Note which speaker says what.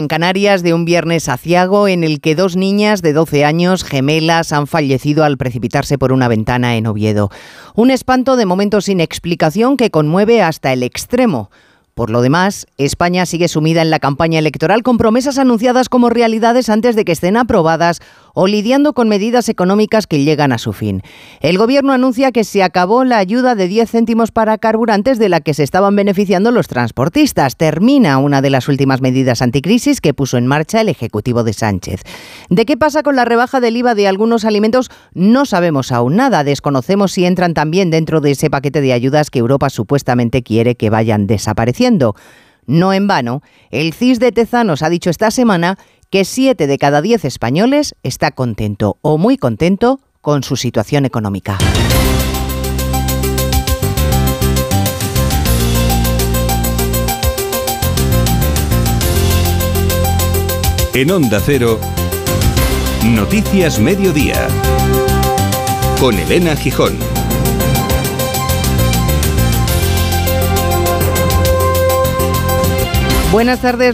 Speaker 1: en Canarias de un viernes aciago en el que dos niñas de 12 años gemelas han fallecido al precipitarse por una ventana en Oviedo. Un espanto de momento sin explicación que conmueve hasta el extremo. Por lo demás, España sigue sumida en la campaña electoral con promesas anunciadas como realidades antes de que estén aprobadas o lidiando con medidas económicas que llegan a su fin. El Gobierno anuncia que se acabó la ayuda de 10 céntimos para carburantes de la que se estaban beneficiando los transportistas. Termina una de las últimas medidas anticrisis que puso en marcha el Ejecutivo de Sánchez. ¿De qué pasa con la rebaja del IVA de algunos alimentos? No sabemos aún nada. Desconocemos si entran también dentro de ese paquete de ayudas que Europa supuestamente quiere que vayan desapareciendo. No en vano, el CIS de Tezanos ha dicho esta semana que 7 de cada 10 españoles está contento o muy contento con su situación económica.
Speaker 2: En Onda Cero, Noticias Mediodía, con Elena Gijón.
Speaker 1: Buenas tardes.